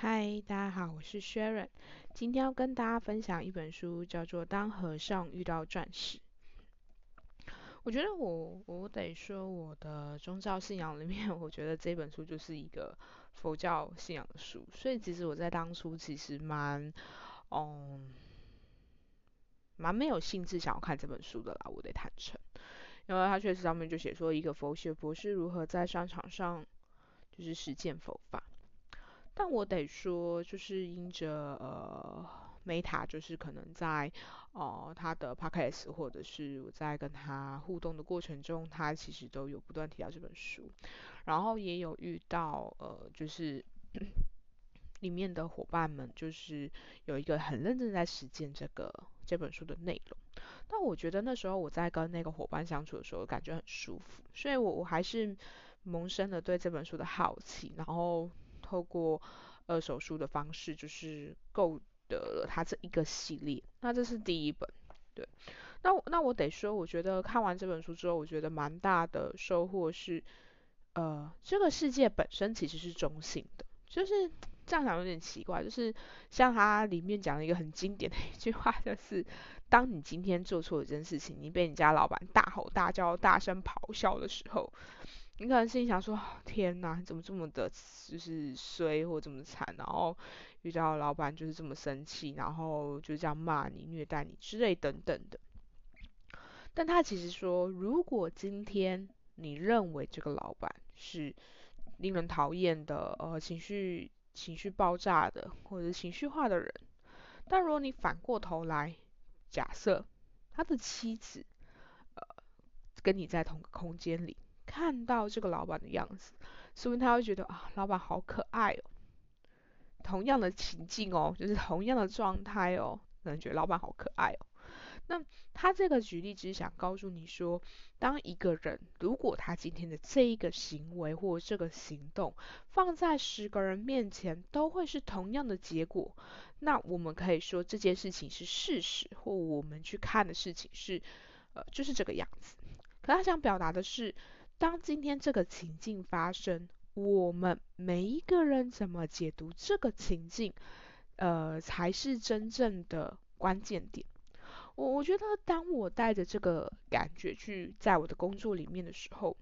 嗨，大家好，我是 Sharon，今天要跟大家分享一本书，叫做《当和尚遇到钻石》。我觉得我我得说，我的宗教信仰里面，我觉得这本书就是一个佛教信仰的书，所以其实我在当初其实蛮嗯蛮没有兴致想要看这本书的啦，我得坦诚，因为它确实上面就写说一个佛学博士如何在商场上就是实践佛法。但我得说，就是因着呃，Meta 就是可能在哦他的 Podcast 或者是我在跟他互动的过程中，他其实都有不断提到这本书，然后也有遇到呃，就是 里面的伙伴们，就是有一个很认真在实践这个这本书的内容。但我觉得那时候我在跟那个伙伴相处的时候，感觉很舒服，所以我我还是萌生了对这本书的好奇，然后。透过二手书的方式，就是购得了他这一个系列。那这是第一本，对。那那我得说，我觉得看完这本书之后，我觉得蛮大的收获是，呃，这个世界本身其实是中性的。就是这样讲有点奇怪，就是像它里面讲了一个很经典的一句话，就是当你今天做错一件事情，你被你家老板大吼大叫、大声咆哮的时候。你可能心里想说：天哪，怎么这么的，就是衰或这么惨，然后遇到老板就是这么生气，然后就这样骂你、虐待你之类等等的。但他其实说，如果今天你认为这个老板是令人讨厌的，呃，情绪情绪爆炸的，或者情绪化的人，但如果你反过头来假设他的妻子，呃，跟你在同个空间里。看到这个老板的样子，说明他会觉得啊，老板好可爱哦。同样的情境哦，就是同样的状态哦，可能觉得老板好可爱哦。那他这个举例只是想告诉你说，当一个人如果他今天的这一个行为或这个行动放在十个人面前都会是同样的结果，那我们可以说这件事情是事实，或我们去看的事情是呃就是这个样子。可他想表达的是。当今天这个情境发生，我们每一个人怎么解读这个情境，呃，才是真正的关键点。我我觉得，当我带着这个感觉去在我的工作里面的时候，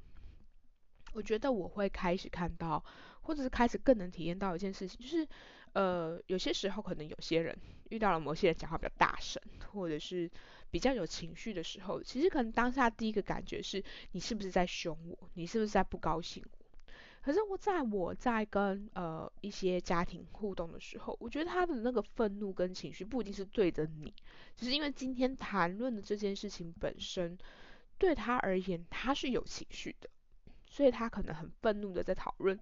我觉得我会开始看到，或者是开始更能体验到一件事情，就是，呃，有些时候可能有些人遇到了某些人讲话比较大声，或者是。比较有情绪的时候，其实可能当下第一个感觉是你是不是在凶我，你是不是在不高兴我？可是我在我在跟呃一些家庭互动的时候，我觉得他的那个愤怒跟情绪不一定是对着你，只是因为今天谈论的这件事情本身对他而言他是有情绪的，所以他可能很愤怒的在讨论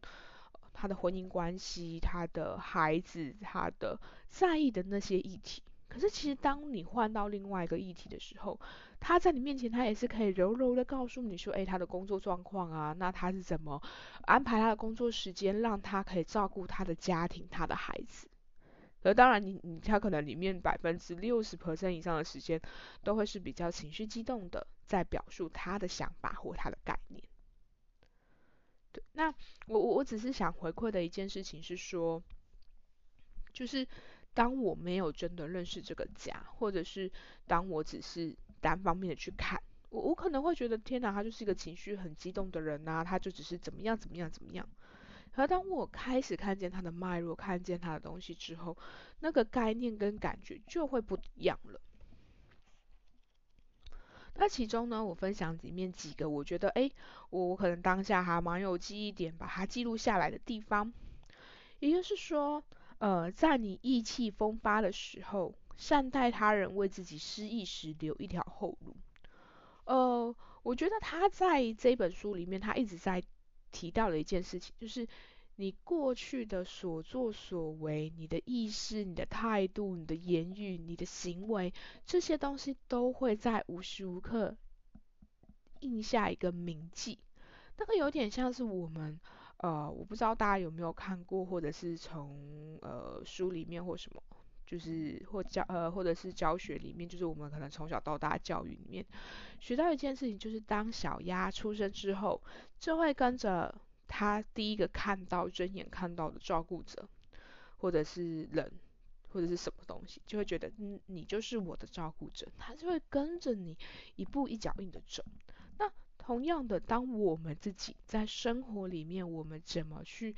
他的婚姻关系、他的孩子、他的在意的那些议题。可是其实当你换到另外一个议题的时候，他在你面前，他也是可以柔柔的告诉你说，哎，他的工作状况啊，那他是怎么安排他的工作时间，让他可以照顾他的家庭、他的孩子。而当然，你你他可能里面百分之六十 percent 以上的时间，都会是比较情绪激动的，在表述他的想法或他的概念。对，那我我我只是想回馈的一件事情是说，就是。当我没有真的认识这个家，或者是当我只是单方面的去看，我我可能会觉得天哪，他就是一个情绪很激动的人呐，他就只是怎么样怎么样怎么样。而当我开始看见他的脉络，看见他的东西之后，那个概念跟感觉就会不一样了。那其中呢，我分享里面几个我觉得，哎，我我可能当下还蛮有记忆点，把它记录下来的地方，也就是说。呃，在你意气风发的时候，善待他人，为自己失意时留一条后路。呃，我觉得他在这本书里面，他一直在提到的一件事情，就是你过去的所作所为，你的意识、你的态度、你的言语、你的行为，这些东西都会在无时无刻印下一个铭记。那个有点像是我们。呃，我不知道大家有没有看过，或者是从呃书里面或什么，就是或教呃或者是教学里面，就是我们可能从小到大教育里面学到一件事情，就是当小鸭出生之后，就会跟着他第一个看到睁眼看到的照顾者，或者是人，或者是什么东西，就会觉得嗯，你就是我的照顾者，它就会跟着你一步一脚印的走。同样的，当我们自己在生活里面，我们怎么去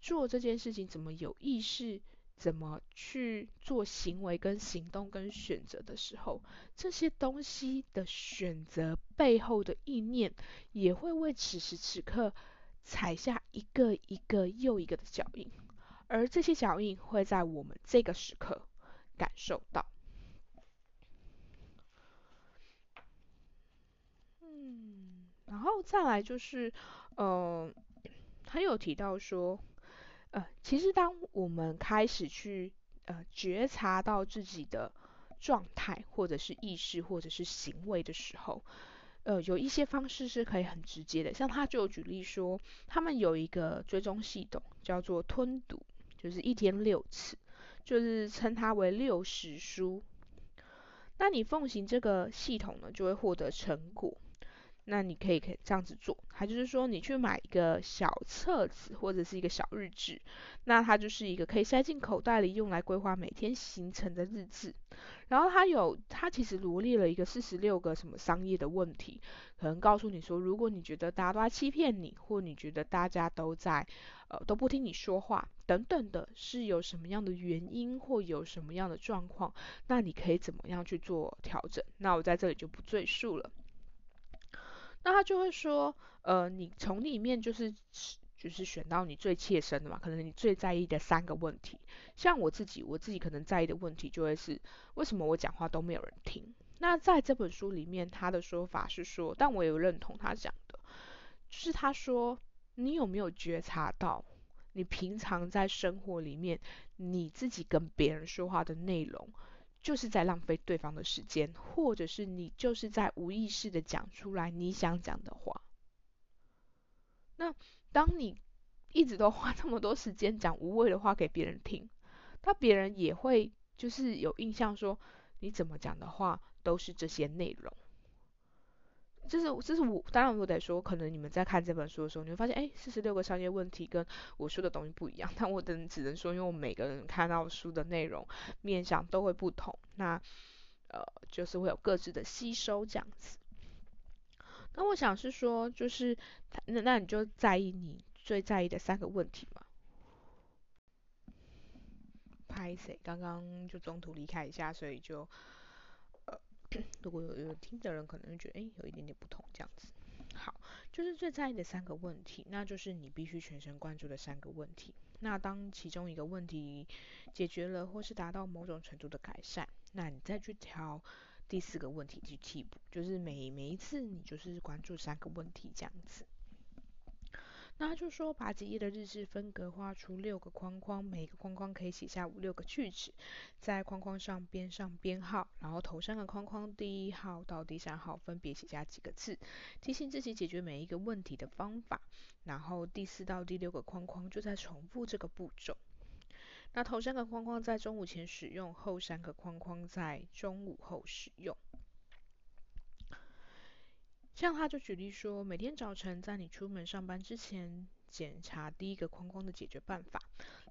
做这件事情，怎么有意识，怎么去做行为跟行动跟选择的时候，这些东西的选择背后的意念，也会为此时此刻踩下一个一个又一个的脚印，而这些脚印会在我们这个时刻感受到。然后再来就是，呃，他有提到说，呃，其实当我们开始去呃觉察到自己的状态，或者是意识，或者是行为的时候，呃，有一些方式是可以很直接的。像他就举例说，他们有一个追踪系统叫做吞读，就是一天六次，就是称它为六十书。那你奉行这个系统呢，就会获得成果。那你可以可以这样子做，它就是说你去买一个小册子或者是一个小日志，那它就是一个可以塞进口袋里用来规划每天行程的日志。然后它有，它其实罗列了一个四十六个什么商业的问题，可能告诉你说，如果你觉得大家都在欺骗你，或你觉得大家都在呃都不听你说话等等的，是有什么样的原因或有什么样的状况，那你可以怎么样去做调整？那我在这里就不赘述了。那他就会说，呃，你从里面就是就是选到你最切身的嘛，可能你最在意的三个问题。像我自己，我自己可能在意的问题就会是，为什么我讲话都没有人听？那在这本书里面，他的说法是说，但我有认同他讲的，就是他说，你有没有觉察到，你平常在生活里面，你自己跟别人说话的内容？就是在浪费对方的时间，或者是你就是在无意识的讲出来你想讲的话。那当你一直都花 这么多时间讲无谓的话给别人听，那别人也会就是有印象说你怎么讲的话都是这些内容。这是这是我当然我得说，可能你们在看这本书的时候，你会发现，哎，四十六个商业问题跟我说的东西不一样。但我等只能说，因为我每个人看到书的内容面向都会不同，那呃就是会有各自的吸收这样子。那我想是说，就是那那你就在意你最在意的三个问题嘛？拍谁？刚刚就中途离开一下，所以就。如果有有听的人，可能会觉得，哎，有一点点不同这样子。好，就是最在意的三个问题，那就是你必须全神贯注的三个问题。那当其中一个问题解决了，或是达到某种程度的改善，那你再去挑第四个问题去替补。就是每每一次你就是关注三个问题这样子。那就说，把几页的日志分隔画出六个框框，每个框框可以写下五六个句子，在框框上编上编号，然后头三个框框第一号到第三号分别写下几个字，提醒自己解决每一个问题的方法。然后第四到第六个框框就在重复这个步骤。那头三个框框在中午前使用，后三个框框在中午后使用。像他就举例说，每天早晨在你出门上班之前，检查第一个框框的解决办法。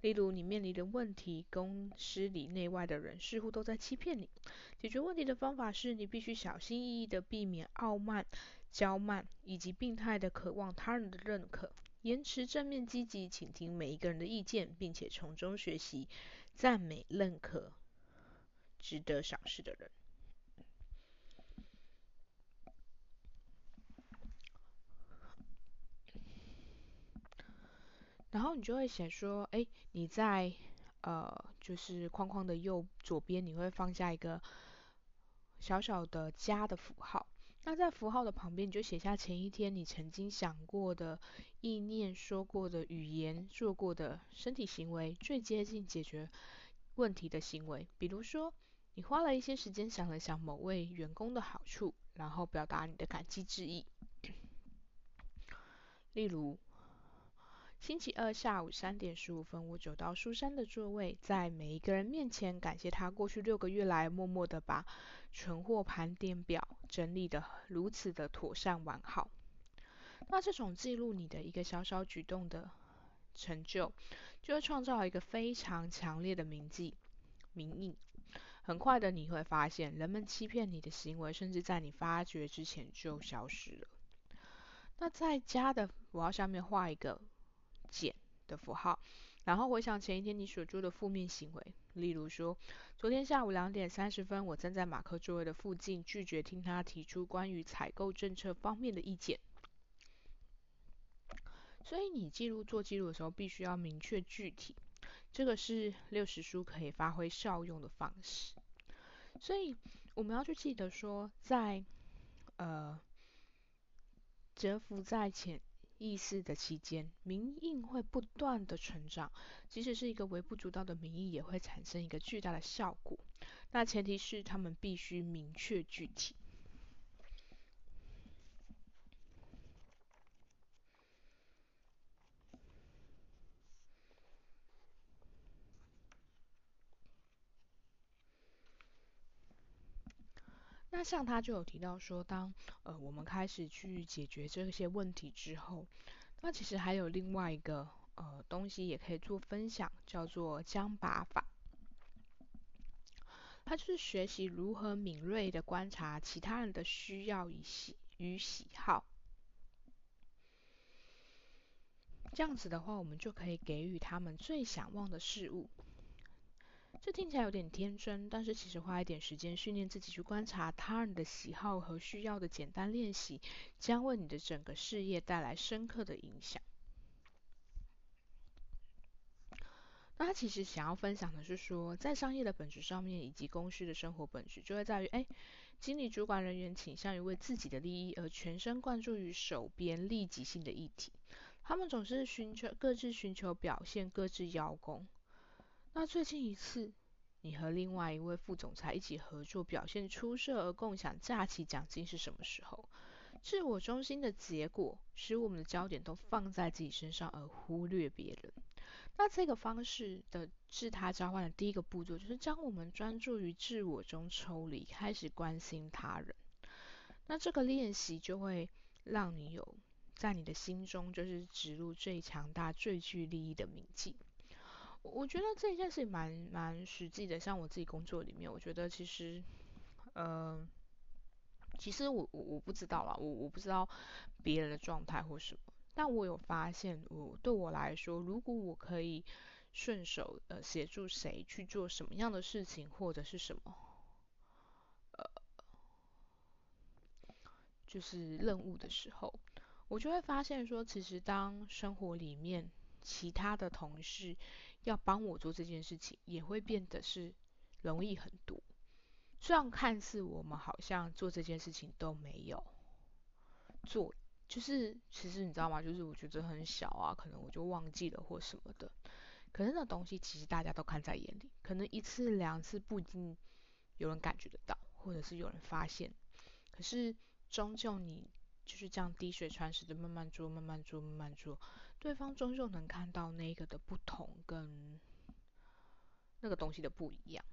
例如，你面临的问题，公司里内外的人似乎都在欺骗你。解决问题的方法是你必须小心翼翼的避免傲慢、骄慢以及病态的渴望他人的认可，延迟正面积极倾听每一个人的意见，并且从中学习赞美、认可值得赏识的人。然后你就会写说，哎，你在呃，就是框框的右左边，你会放下一个小小的加的符号。那在符号的旁边，你就写下前一天你曾经想过的意念、说过的语言、做过的身体行为，最接近解决问题的行为。比如说，你花了一些时间想了想某位员工的好处，然后表达你的感激之意。例如。星期二下午三点十五分，我走到苏珊的座位，在每一个人面前感谢她过去六个月来默默的把存货盘点表整理的如此的妥善完好。那这种记录你的一个小小举动的成就，就会创造一个非常强烈的铭记、铭印。很快的你会发现，人们欺骗你的行为，甚至在你发觉之前就消失了。那在家的我要下面画一个减的符号，然后回想前一天你所做的负面行为，例如说，昨天下午两点三十分，我站在马克座位的附近，拒绝听他提出关于采购政策方面的意见。所以你记录做记录的时候，必须要明确具体。这个是六十书可以发挥效用的方式，所以我们要去记得说，在呃蛰伏在前意识的期间，民意会不断的成长，即使是一个微不足道的民意，也会产生一个巨大的效果。那前提是他们必须明确具体。那像他就有提到说，当呃我们开始去解决这些问题之后，那其实还有另外一个呃东西也可以做分享，叫做将把法。它就是学习如何敏锐的观察其他人的需要与喜与喜好，这样子的话，我们就可以给予他们最想望的事物。这听起来有点天真，但是其实花一点时间训练自己去观察他人的喜好和需要的简单练习，将为你的整个事业带来深刻的影响。那他其实想要分享的是说，在商业的本质上面，以及公司的生活本质，就会在于，哎，经理主管人员倾向于为自己的利益而全神贯注于手边利己性的议题，他们总是寻求各自寻求表现，各自邀功。那最近一次，你和另外一位副总裁一起合作，表现出色而共享假期奖金是什么时候？自我中心的结果使我们的焦点都放在自己身上，而忽略别人。那这个方式的自他交换的第一个步骤，就是将我们专注于自我中抽离，开始关心他人。那这个练习就会让你有在你的心中，就是植入最强大、最具利益的铭记。我觉得这件事蛮蛮实际的，像我自己工作里面，我觉得其实，呃，其实我我我不知道啦，我我不知道别人的状态或什么，但我有发现，我对我来说，如果我可以顺手呃协助谁去做什么样的事情或者是什么，呃，就是任务的时候，我就会发现说，其实当生活里面其他的同事。要帮我做这件事情，也会变得是容易很多。虽然看似我们好像做这件事情都没有做，就是其实你知道吗？就是我觉得很小啊，可能我就忘记了或什么的。可是那东西其实大家都看在眼里，可能一次两次不一定有人感觉得到，或者是有人发现。可是终究你就是这样滴水穿石的慢慢做，慢慢做，慢慢做。对方终究能看到那个的不同跟那个东西的不一样。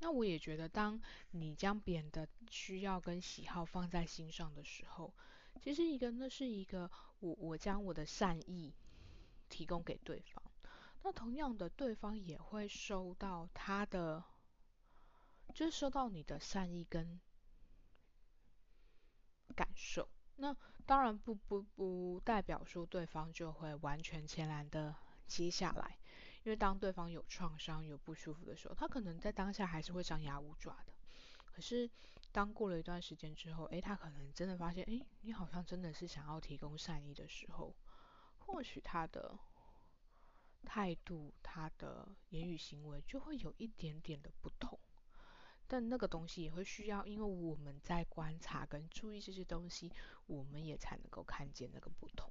那我也觉得，当你将别人的需要跟喜好放在心上的时候，其实一个那是一个我我将我的善意提供给对方，那同样的对方也会收到他的，就是收到你的善意跟感受。那当然不不不代表说对方就会完全全然的接下来，因为当对方有创伤、有不舒服的时候，他可能在当下还是会张牙舞爪的。可是当过了一段时间之后，诶，他可能真的发现，诶，你好像真的是想要提供善意的时候，或许他的态度、他的言语行为就会有一点点的不同。但那个东西也会需要，因为我们在观察跟注意这些东西，我们也才能够看见那个不同。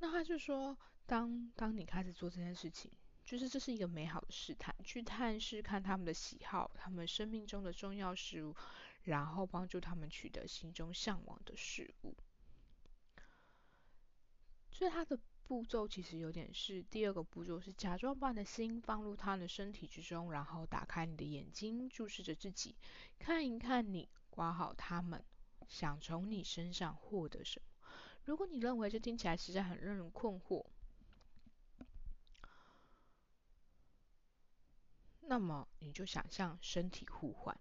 那他就说，当当你开始做这件事情，就是这是一个美好的试探，去探视看他们的喜好，他们生命中的重要事物，然后帮助他们取得心中向往的事物。所以他的。步骤其实有点是第二个步骤，是假装把你的心放入他的身体之中，然后打开你的眼睛，注视着自己，看一看你，刮好他们，想从你身上获得什么。如果你认为这听起来实在很让人困惑，那么你就想象身体互换。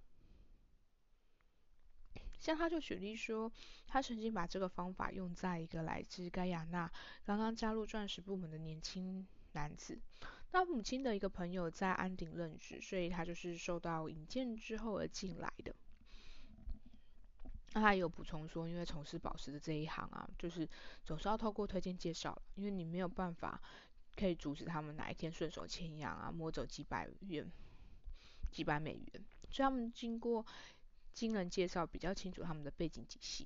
像他就举例说，他曾经把这个方法用在一个来自盖亚纳刚刚加入钻石部门的年轻男子。他母亲的一个朋友在安鼎任职，所以他就是受到引荐之后而进来的。那他也有补充说，因为从事宝石的这一行啊，就是总是要透过推荐介绍，因为你没有办法可以阻止他们哪一天顺手牵羊啊，摸走几百元、几百美元，所以他们经过。经人介绍比较清楚他们的背景体系。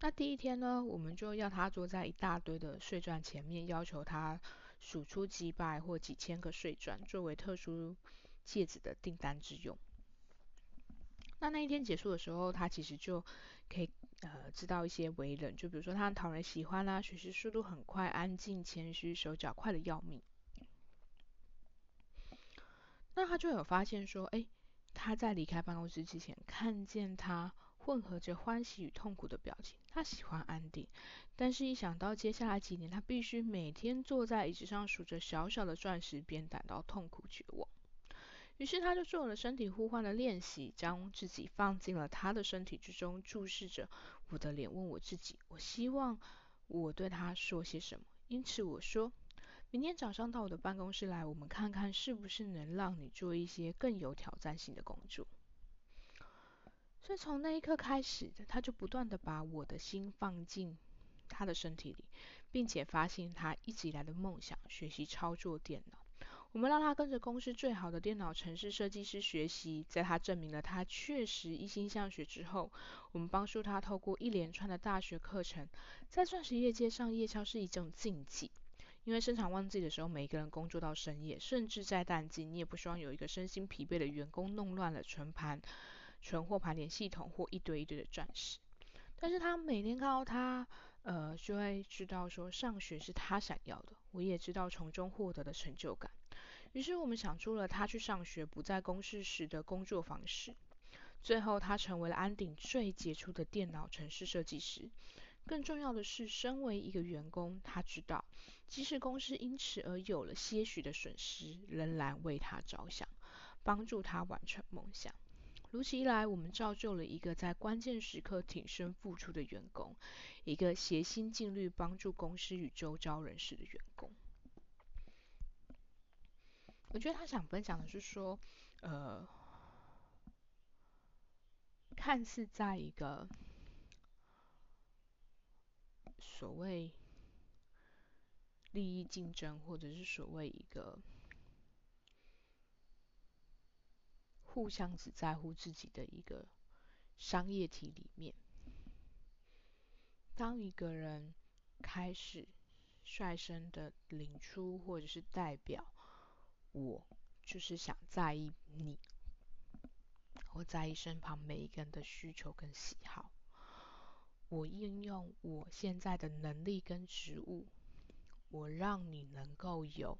那第一天呢，我们就要他坐在一大堆的碎钻前面，要求他数出几百或几千个碎钻，作为特殊戒指的订单之用。那那一天结束的时候，他其实就可以呃知道一些为人，就比如说他很讨人喜欢啦，学习速度很快，安静、谦虚，手脚快的要命。那他就有发现说，哎。他在离开办公室之前，看见他混合着欢喜与痛苦的表情。他喜欢安定，但是一想到接下来几年他必须每天坐在椅子上数着小小的钻石，便感到痛苦绝望。于是他就做了身体互换的练习，将自己放进了他的身体之中，注视着我的脸，问我自己：我希望我对他说些什么？因此我说。明天早上到我的办公室来，我们看看是不是能让你做一些更有挑战性的工作。所以从那一刻开始，他就不断的把我的心放进他的身体里，并且发现他一直以来的梦想——学习操作电脑。我们让他跟着公司最好的电脑城市设计师学习，在他证明了他确实一心向学之后，我们帮助他透过一连串的大学课程，在钻石业界上夜校是一种禁忌。因为生产旺季的时候，每一个人工作到深夜，甚至在淡季，你也不希望有一个身心疲惫的员工弄乱了存盘、存货盘点系统或一堆一堆的钻石。但是他每天看到他，呃，就会知道说上学是他想要的，我也知道从中获得的成就感。于是我们想出了他去上学不在公司时的工作方式。最后他成为了安鼎最杰出的电脑城市设计师。更重要的是，身为一个员工，他知道，即使公司因此而有了些许的损失，仍然为他着想，帮助他完成梦想。如此一来，我们造就了一个在关键时刻挺身付出的员工，一个竭心尽力帮助公司与周遭人士的员工。我觉得他想分享的是说，呃，看似在一个。所谓利益竞争，或者是所谓一个互相只在乎自己的一个商业体里面，当一个人开始率先的领出，或者是代表，我就是想在意你，或在意身旁每一个人的需求跟喜好。我应用我现在的能力跟职务，我让你能够有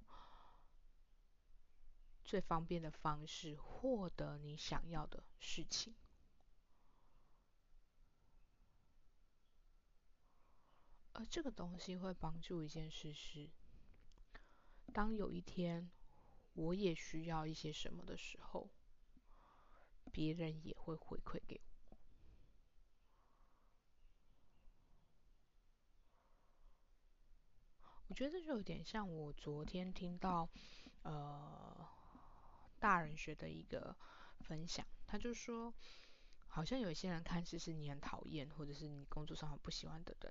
最方便的方式获得你想要的事情。而这个东西会帮助一件事是，当有一天我也需要一些什么的时候，别人也会回馈给我。我觉得这就有点像我昨天听到，呃，大人学的一个分享，他就说，好像有一些人看似是你很讨厌，或者是你工作上很不喜欢的人，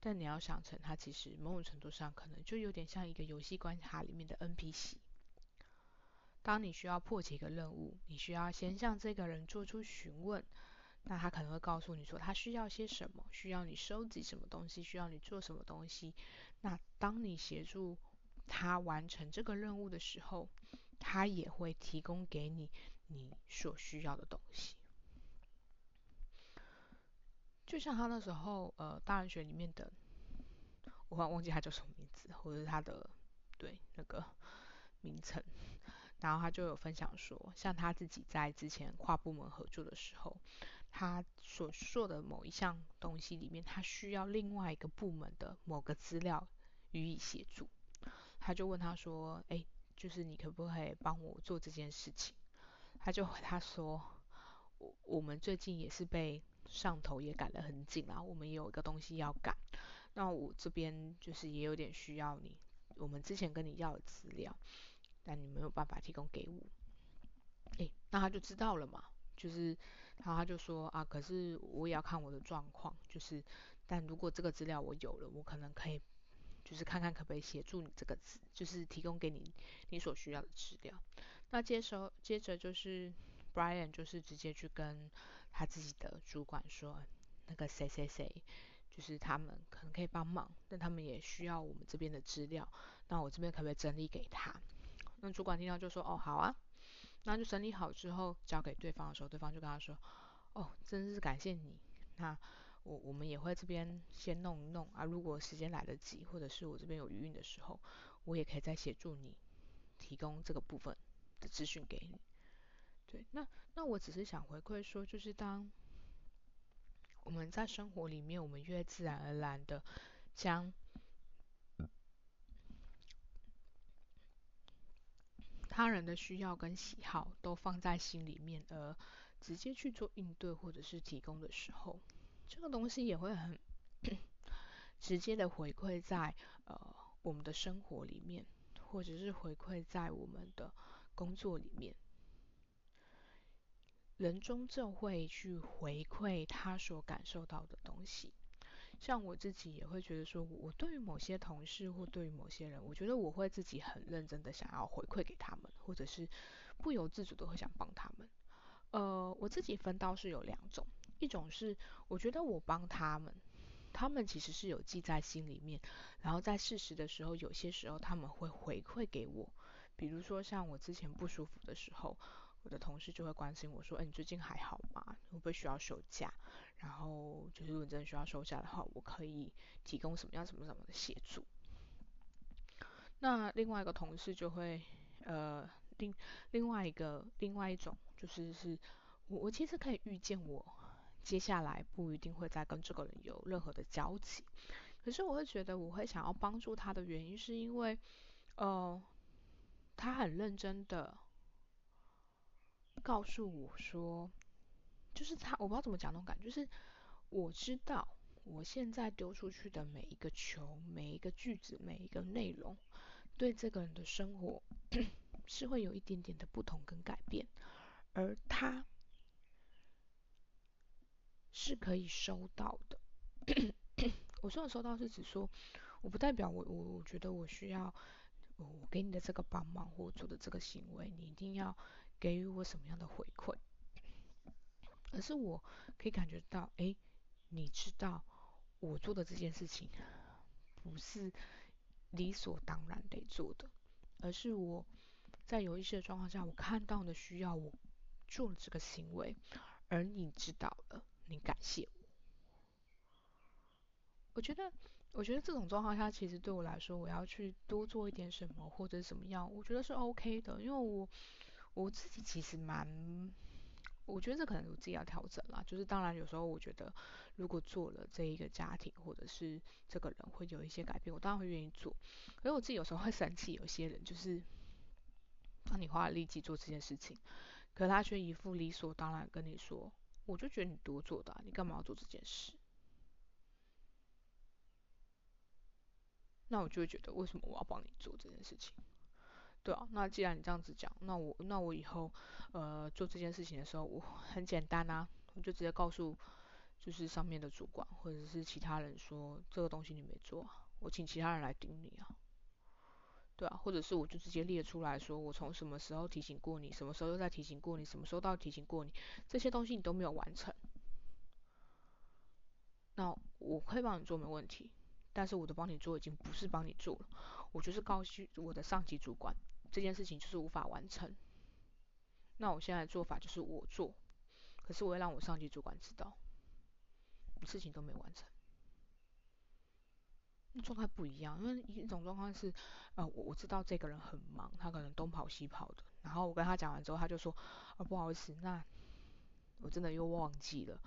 但你要想成他其实某种程度上可能就有点像一个游戏关卡里面的 NPC。当你需要破解一个任务，你需要先向这个人做出询问。那他可能会告诉你说他需要些什么，需要你收集什么东西，需要你做什么东西。那当你协助他完成这个任务的时候，他也会提供给你你所需要的东西。就像他那时候，呃，大人学里面的，我好像忘记他叫什么名字，或者是他的对那个名称。然后他就有分享说，像他自己在之前跨部门合作的时候。他所说的某一项东西里面，他需要另外一个部门的某个资料予以协助。他就问他说：“哎，就是你可不可以帮我做这件事情？”他就回他说：“我我们最近也是被上头也赶得很紧啊，我们也有一个东西要赶。那我这边就是也有点需要你，我们之前跟你要的资料，但你没有办法提供给我。哎，那他就知道了嘛，就是，然后他就说啊，可是我也要看我的状况，就是，但如果这个资料我有了，我可能可以，就是看看可不可以协助你这个资，就是提供给你你所需要的资料。”那接手接着就是 Brian 就是直接去跟他自己的主管说，那个谁谁谁，就是他们可能可以帮忙，但他们也需要我们这边的资料，那我这边可不可以整理给他？那主管听到就说，哦好啊，那就整理好之后交给对方的时候，对方就跟他说，哦真是感谢你，那我我们也会这边先弄一弄啊，如果时间来得及，或者是我这边有余韵的时候，我也可以再协助你提供这个部分。的资讯给你，对，那那我只是想回馈说，就是当我们在生活里面，我们越自然而然的将他人的需要跟喜好都放在心里面，而直接去做应对或者是提供的时候，这个东西也会很直接的回馈在呃我们的生活里面，或者是回馈在我们的。工作里面，人终究会去回馈他所感受到的东西。像我自己也会觉得说，我对于某些同事或对于某些人，我觉得我会自己很认真的想要回馈给他们，或者是不由自主的会想帮他们。呃，我自己分到是有两种，一种是我觉得我帮他们，他们其实是有记在心里面，然后在事实的时候，有些时候他们会回馈给我。比如说像我之前不舒服的时候，我的同事就会关心我说，哎，你最近还好吗？会不会需要休假？然后就是如果你真的需要休假的话，我可以提供什么样什么什么的协助。那另外一个同事就会，呃，另另外一个另外一种就是是，我我其实可以预见我接下来不一定会再跟这个人有任何的交集，可是我会觉得我会想要帮助他的原因是因为，呃。他很认真的告诉我说，就是他，我不知道怎么讲那种感觉，就是我知道我现在丢出去的每一个球、每一个句子、每一个内容，对这个人的生活 是会有一点点的不同跟改变，而他是可以收到的。我说的收到是指说，我不代表我我我觉得我需要。我给你的这个帮忙或做的这个行为，你一定要给予我什么样的回馈？而是我可以感觉到，哎，你知道我做的这件事情不是理所当然得做的，而是我在有一些状况下，我看到的需要我做这个行为，而你知道了，你感谢我。我觉得。我觉得这种状况下，其实对我来说，我要去多做一点什么或者怎么样，我觉得是 OK 的，因为我我自己其实蛮，我觉得这可能我自己要调整啦。就是当然有时候我觉得，如果做了这一个家庭或者是这个人会有一些改变，我当然会愿意做。可是我自己有时候会生气，有些人就是当你花了力气做这件事情，可他却一副理所当然跟你说，我就觉得你多做的，你干嘛要做这件事？那我就会觉得，为什么我要帮你做这件事情？对啊，那既然你这样子讲，那我那我以后呃做这件事情的时候，我很简单啊，我就直接告诉就是上面的主管或者是其他人说，这个东西你没做，我请其他人来盯你啊。对啊，或者是我就直接列出来说，我从什么时候提醒过你，什么时候又在提醒过你，什么时候到提醒过你，这些东西你都没有完成，那我可以帮你做没问题。但是我的帮你做已经不是帮你做了，我就是告诉我的上级主管这件事情就是无法完成。那我现在的做法就是我做，可是我会让我上级主管知道，事情都没完成。状态不一样，因为一种状况是，呃，我我知道这个人很忙，他可能东跑西跑的，然后我跟他讲完之后，他就说，啊不好意思，那我真的又忘记了，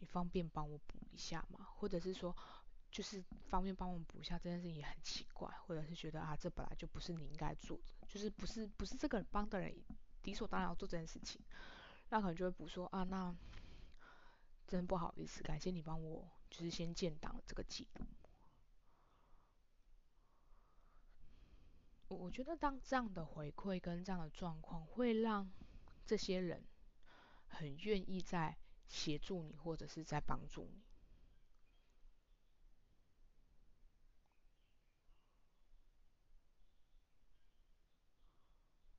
你方便帮我补一下吗？或者是说，就是方便帮我们补一下这件事情也很奇怪，或者是觉得啊，这本来就不是你应该做的，就是不是不是这个帮的人理所当然要做这件事情，那可能就会补说啊，那真不好意思，感谢你帮我，就是先建档这个记录。我我觉得当这样的回馈跟这样的状况，会让这些人很愿意在协助你，或者是在帮助你。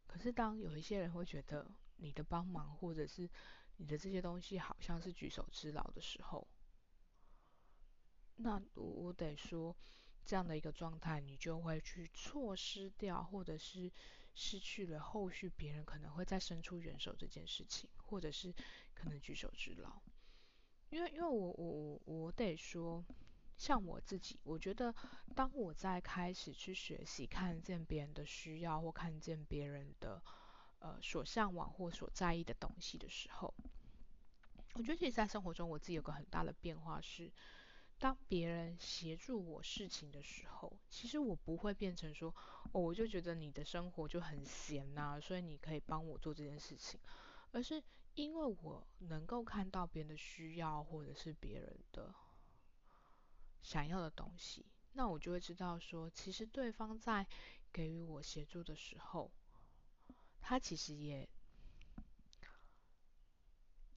可是当有一些人会觉得你的帮忙，或者是你的这些东西好像是举手之劳的时候，那我我得说。这样的一个状态，你就会去错失掉，或者是失去了后续别人可能会再伸出援手这件事情，或者是可能举手之劳。因为，因为我我我得说，像我自己，我觉得当我在开始去学习看见别人的需要，或看见别人的呃所向往或所在意的东西的时候，我觉得其实在生活中我自己有个很大的变化是。当别人协助我事情的时候，其实我不会变成说，哦，我就觉得你的生活就很闲呐，所以你可以帮我做这件事情，而是因为我能够看到别人的需要或者是别人的想要的东西，那我就会知道说，其实对方在给予我协助的时候，他其实也。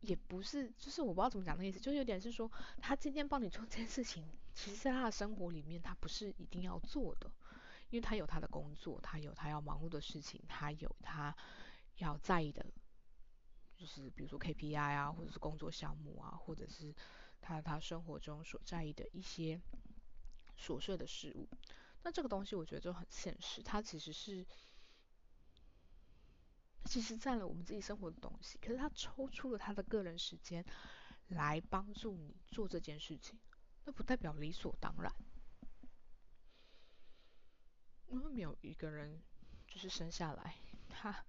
也不是，就是我不知道怎么讲那意思，就是有点是说，他今天帮你做这件事情，其实在他的生活里面，他不是一定要做的，因为他有他的工作，他有他要忙碌的事情，他有他要在意的，就是比如说 KPI 啊，或者是工作项目啊，或者是他他生活中所在意的一些琐碎的事物。那这个东西我觉得就很现实，它其实是。其实占了我们自己生活的东西，可是他抽出了他的个人时间来帮助你做这件事情，那不代表理所当然。因为没有一个人就是生下来，他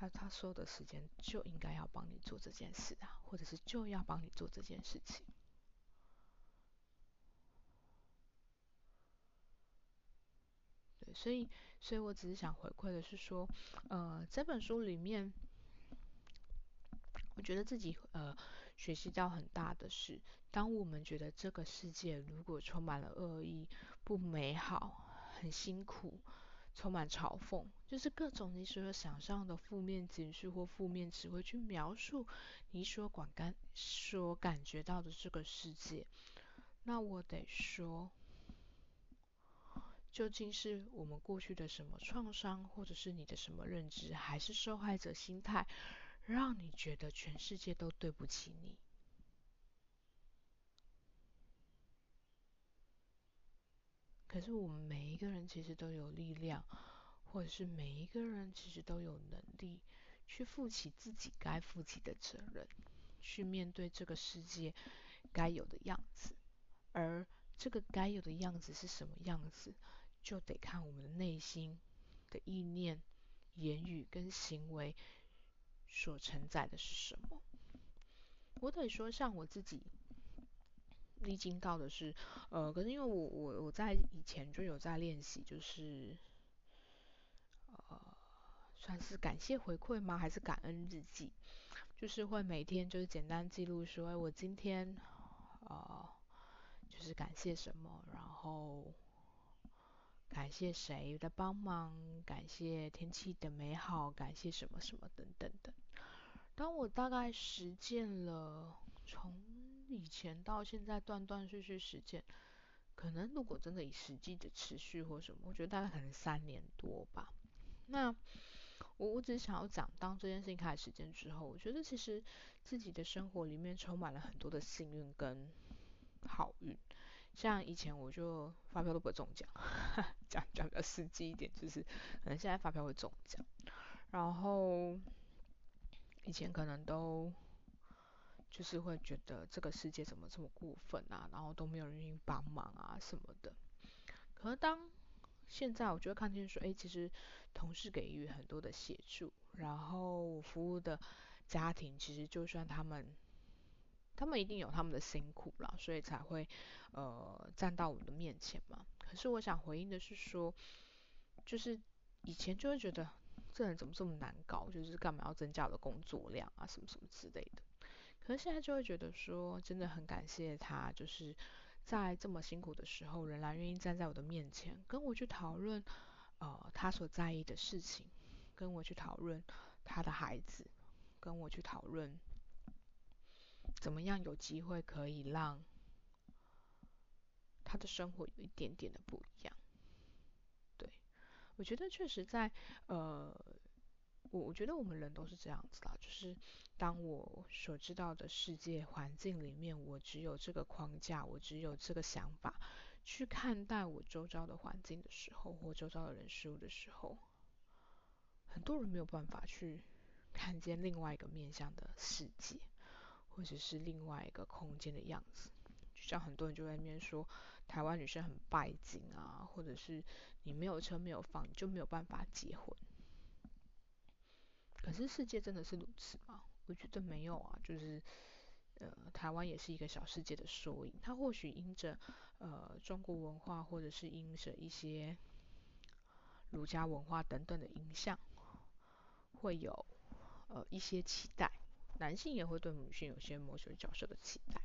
他他说的时间就应该要帮你做这件事啊，或者是就要帮你做这件事情。对，所以。所以我只是想回馈的是说，呃，这本书里面，我觉得自己呃学习到很大的是，当我们觉得这个世界如果充满了恶意、不美好、很辛苦、充满嘲讽，就是各种你所有想象的负面情绪或负面词汇去描述你所感感所感觉到的这个世界，那我得说。究竟是我们过去的什么创伤，或者是你的什么认知，还是受害者心态，让你觉得全世界都对不起你？可是我们每一个人其实都有力量，或者是每一个人其实都有能力去负起自己该负起的责任，去面对这个世界该有的样子。而这个该有的样子是什么样子？就得看我们的内心的意念、言语跟行为所承载的是什么。我得说，像我自己历经到的是，呃，可是因为我我我在以前就有在练习，就是呃，算是感谢回馈吗？还是感恩日记？就是会每天就是简单记录说，哎，我今天呃，就是感谢什么，然后。感谢谁的帮忙？感谢天气的美好，感谢什么什么等等的。当我大概实践了，从以前到现在断断续续实践，可能如果真的以实际的持续或什么，我觉得大概可能三年多吧。那我我只想要讲，当这件事情开始实践之后，我觉得其实自己的生活里面充满了很多的幸运跟好运。像以前我就发票都不会中奖，讲讲比较实际一点，就是可能现在发票会中奖，然后以前可能都就是会觉得这个世界怎么这么过分啊，然后都没有人愿意帮忙啊什么的。可是当现在我就会看见说，哎，其实同事给予很多的协助，然后服务的家庭，其实就算他们，他们一定有他们的辛苦啦，所以才会呃站到我的面前嘛。可是我想回应的是说，就是以前就会觉得这人怎么这么难搞，就是干嘛要增加我的工作量啊，什么什么之类的。可是现在就会觉得说，真的很感谢他，就是在这么辛苦的时候，仍然愿意站在我的面前，跟我去讨论呃他所在意的事情，跟我去讨论他的孩子，跟我去讨论怎么样有机会可以让他的生活有一点点的不一样。对，我觉得确实在呃。我我觉得我们人都是这样子啦，就是当我所知道的世界环境里面，我只有这个框架，我只有这个想法去看待我周遭的环境的时候，或周遭的人事物的时候，很多人没有办法去看见另外一个面向的世界，或者是另外一个空间的样子。就像很多人就在那边说，台湾女生很拜金啊，或者是你没有车没有房，你就没有办法结婚。可是世界真的是如此吗？我觉得没有啊，就是呃，台湾也是一个小世界的缩影。它或许因着呃中国文化，或者是因着一些儒家文化等等的影响，会有呃一些期待。男性也会对女性有些某些角色的期待。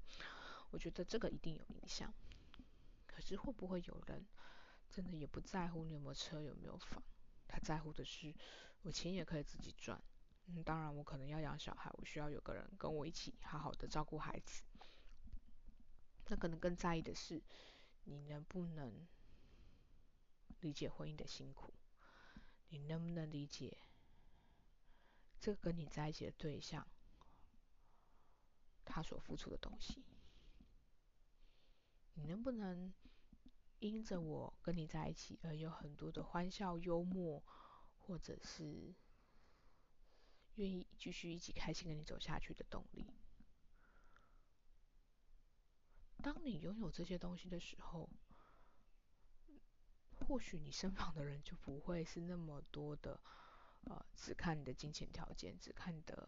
我觉得这个一定有影响。可是会不会有人真的也不在乎你有没有车有没有房？他在乎的是。我钱也可以自己赚，嗯，当然我可能要养小孩，我需要有个人跟我一起好好的照顾孩子。那可能更在意的是，你能不能理解婚姻的辛苦？你能不能理解这跟你在一起的对象，他所付出的东西？你能不能因着我跟你在一起而有很多的欢笑、幽默？或者是愿意继续一起开心跟你走下去的动力。当你拥有这些东西的时候，或许你身旁的人就不会是那么多的，呃，只看你的金钱条件，只看你的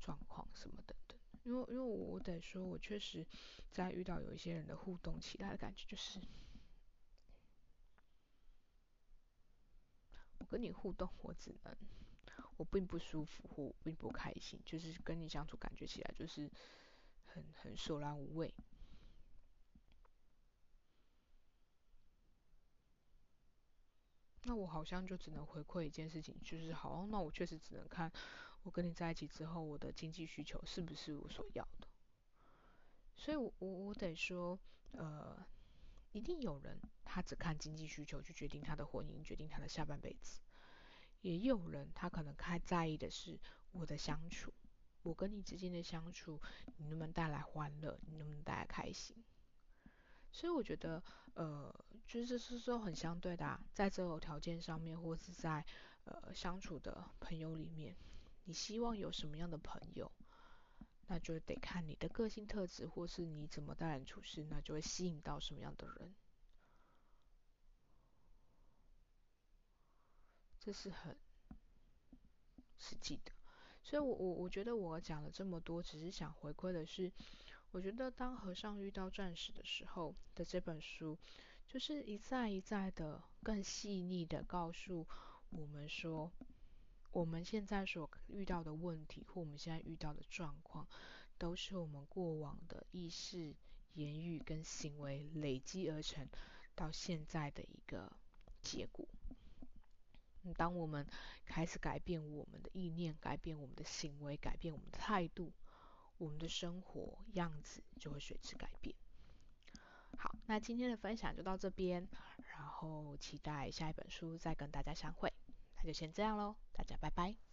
状况什么等等。因为，因为我得说，我确实在遇到有一些人的互动起来的感觉就是。跟你互动，我只能，我并不舒服或并不开心，就是跟你相处，感觉起来就是很很索然无味。那我好像就只能回馈一件事情，就是好，那我确实只能看我跟你在一起之后，我的经济需求是不是我所要的。所以，我我我得说，呃。一定有人，他只看经济需求去决定他的婚姻，决定他的下半辈子；也有人，他可能太在意的是我的相处，我跟你之间的相处，你能不能带来欢乐，你能不能带来开心？所以我觉得，呃，就是是说很相对的，啊在择偶条件上面，或是在呃相处的朋友里面，你希望有什么样的朋友？那就得看你的个性特质，或是你怎么待人处事，那就会吸引到什么样的人。这是很实际的。所以，我我我觉得我讲了这么多，只是想回馈的是，我觉得当和尚遇到钻石的时候的这本书，就是一再一再的更细腻的告诉我们说。我们现在所遇到的问题，或我们现在遇到的状况，都是我们过往的意识、言语跟行为累积而成，到现在的一个结果。当我们开始改变我们的意念，改变我们的行为，改变我们的态度，我们的生活样子就会随之改变。好，那今天的分享就到这边，然后期待下一本书再跟大家相会。那就先这样喽，大家拜拜。